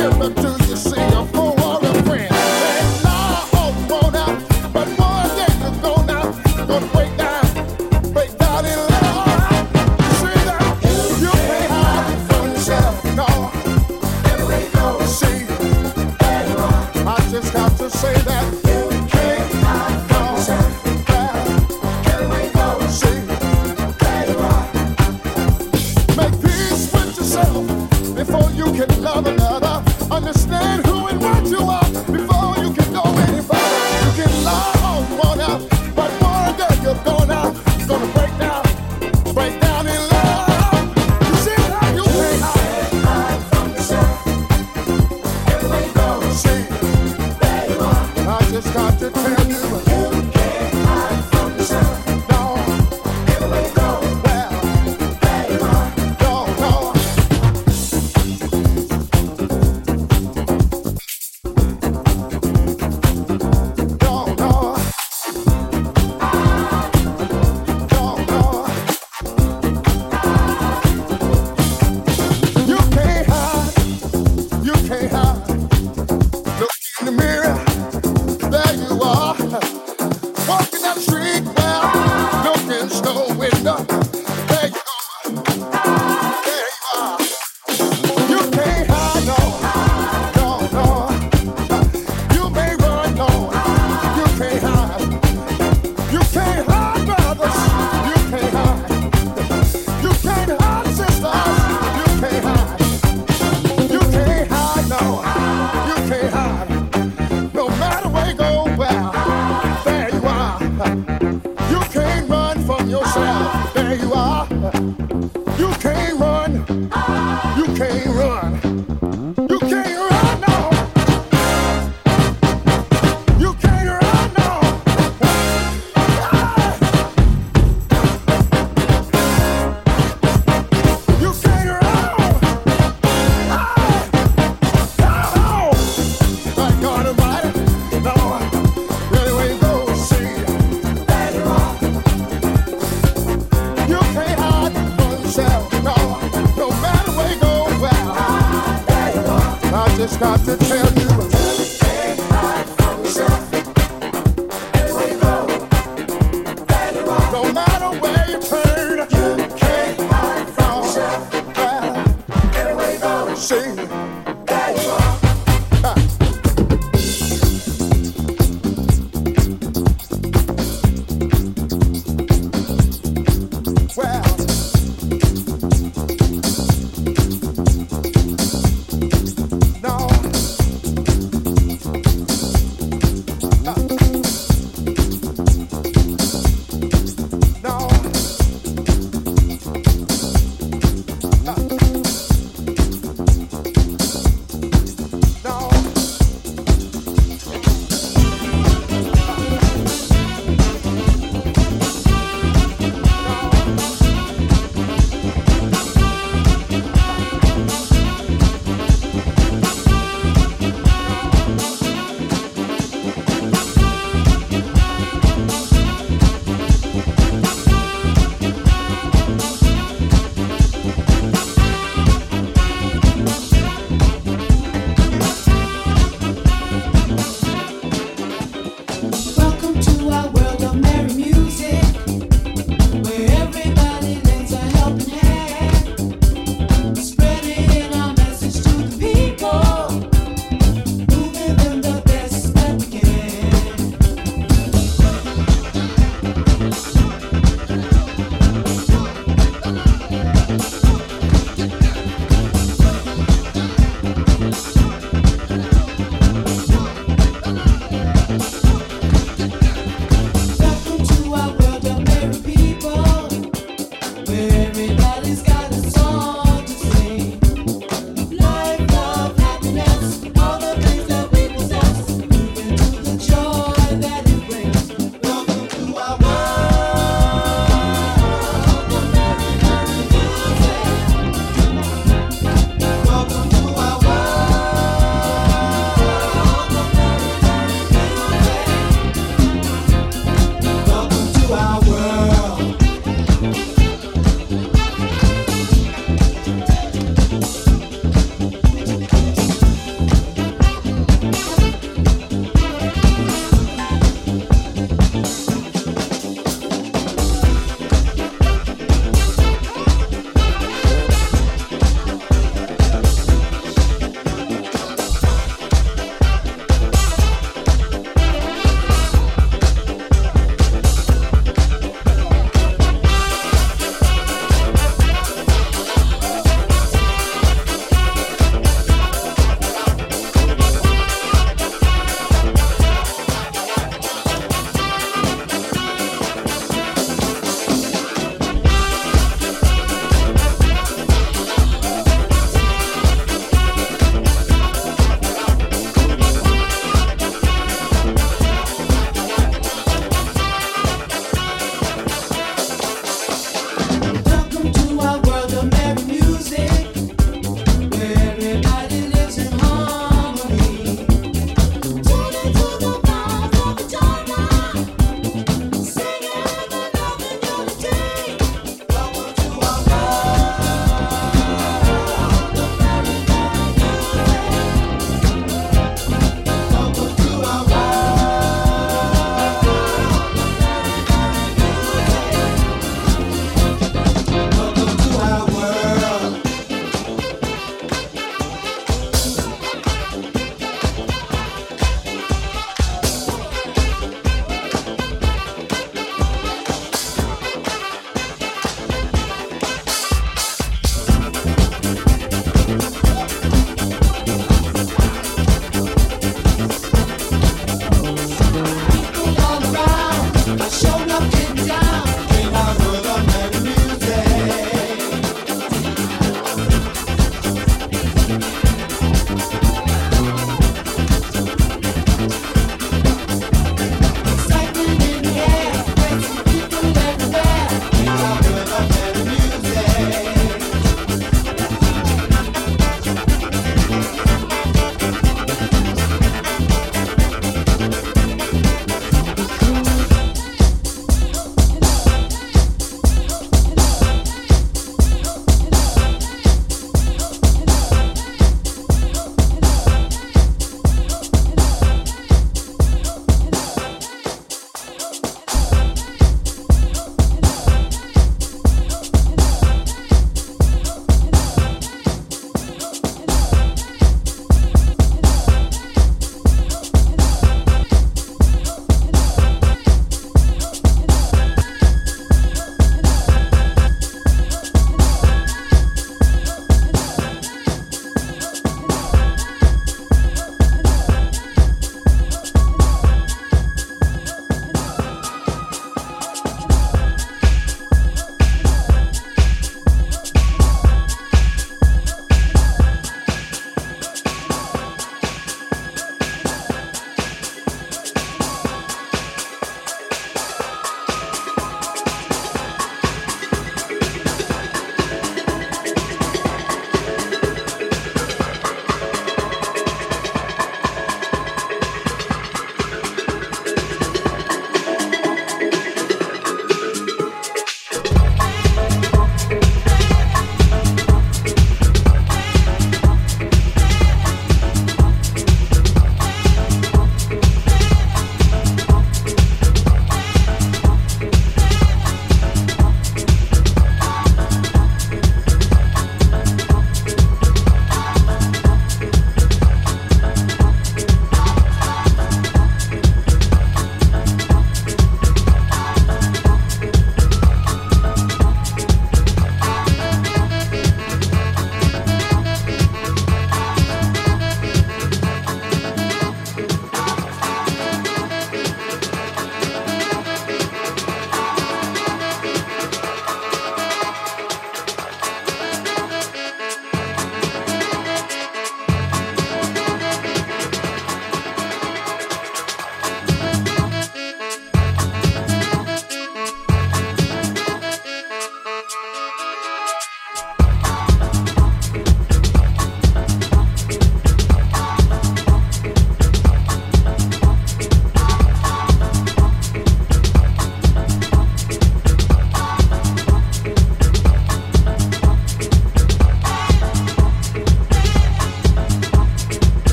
in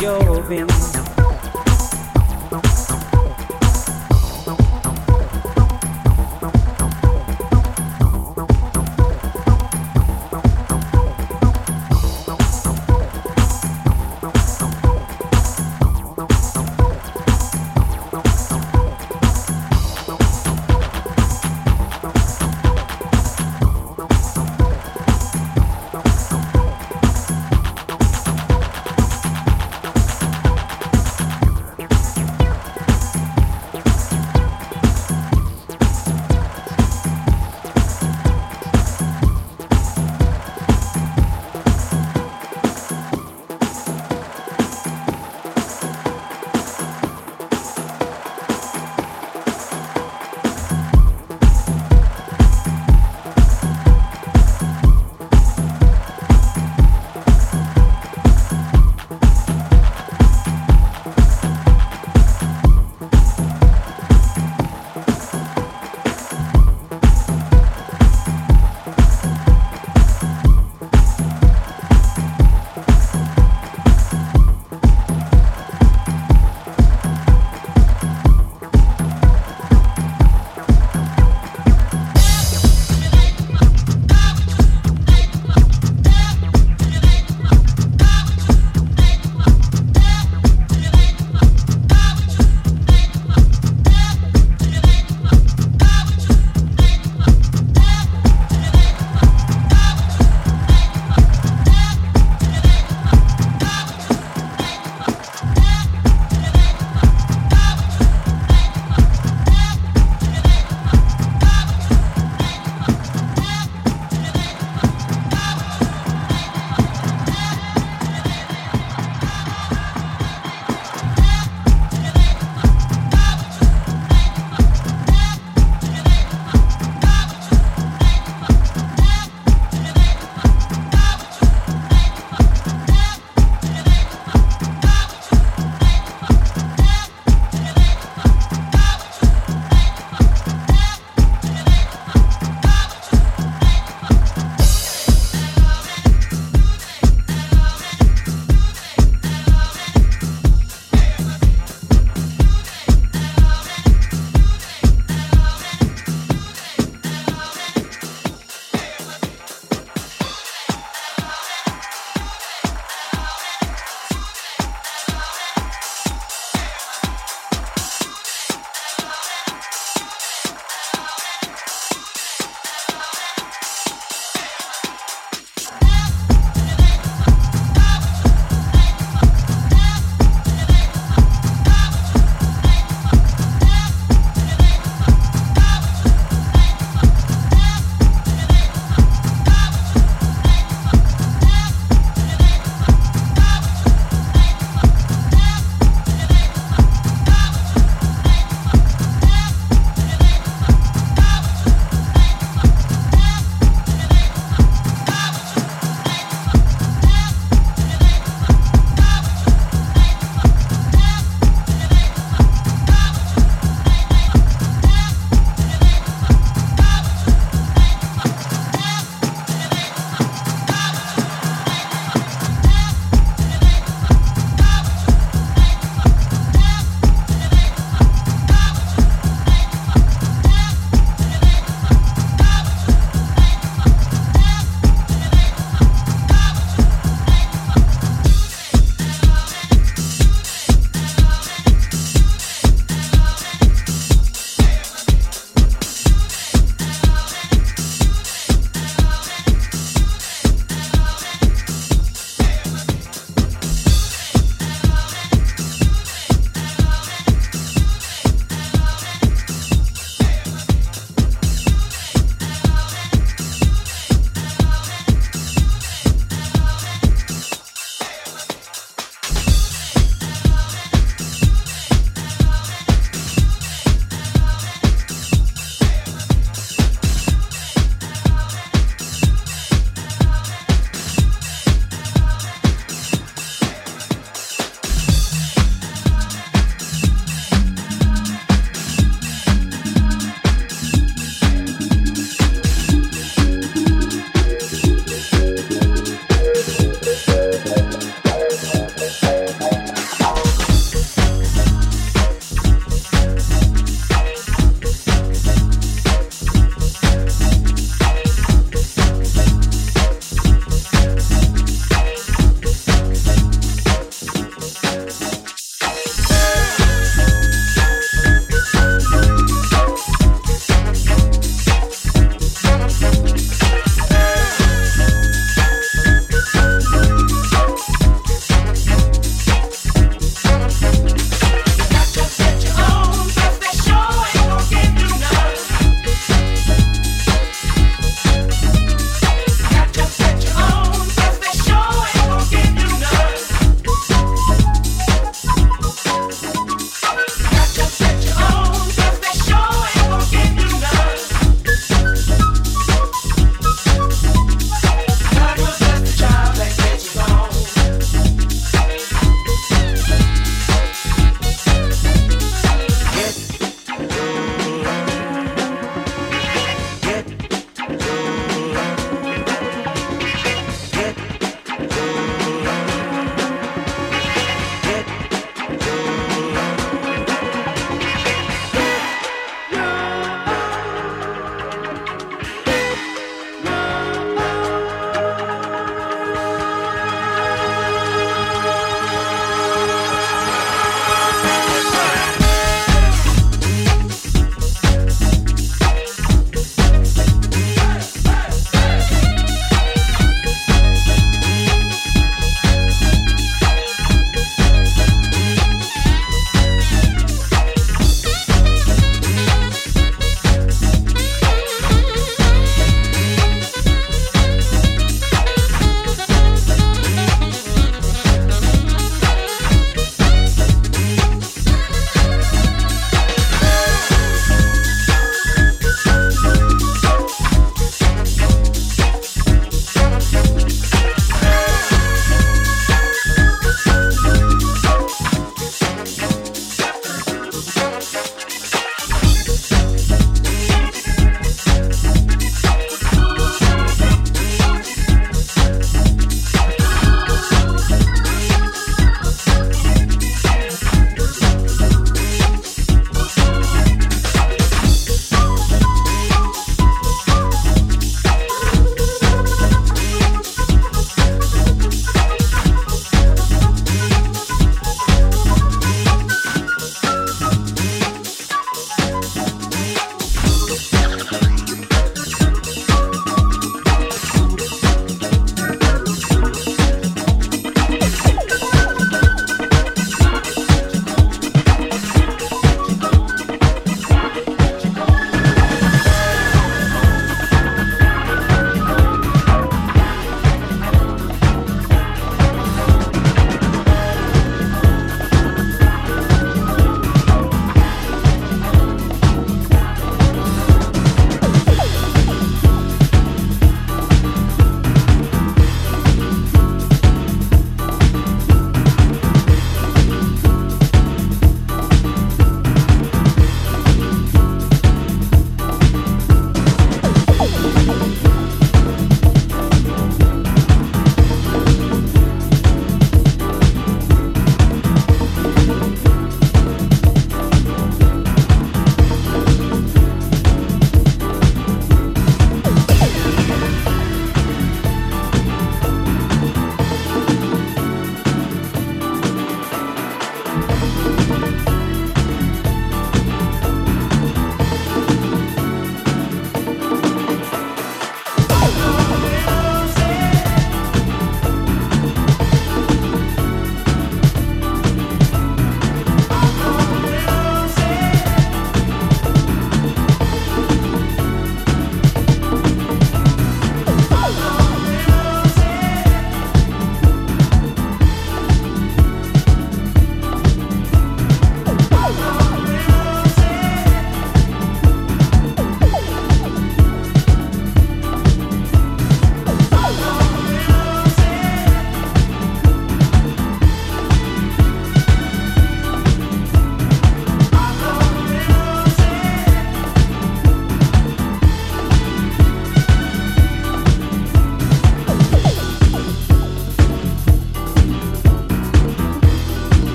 you've.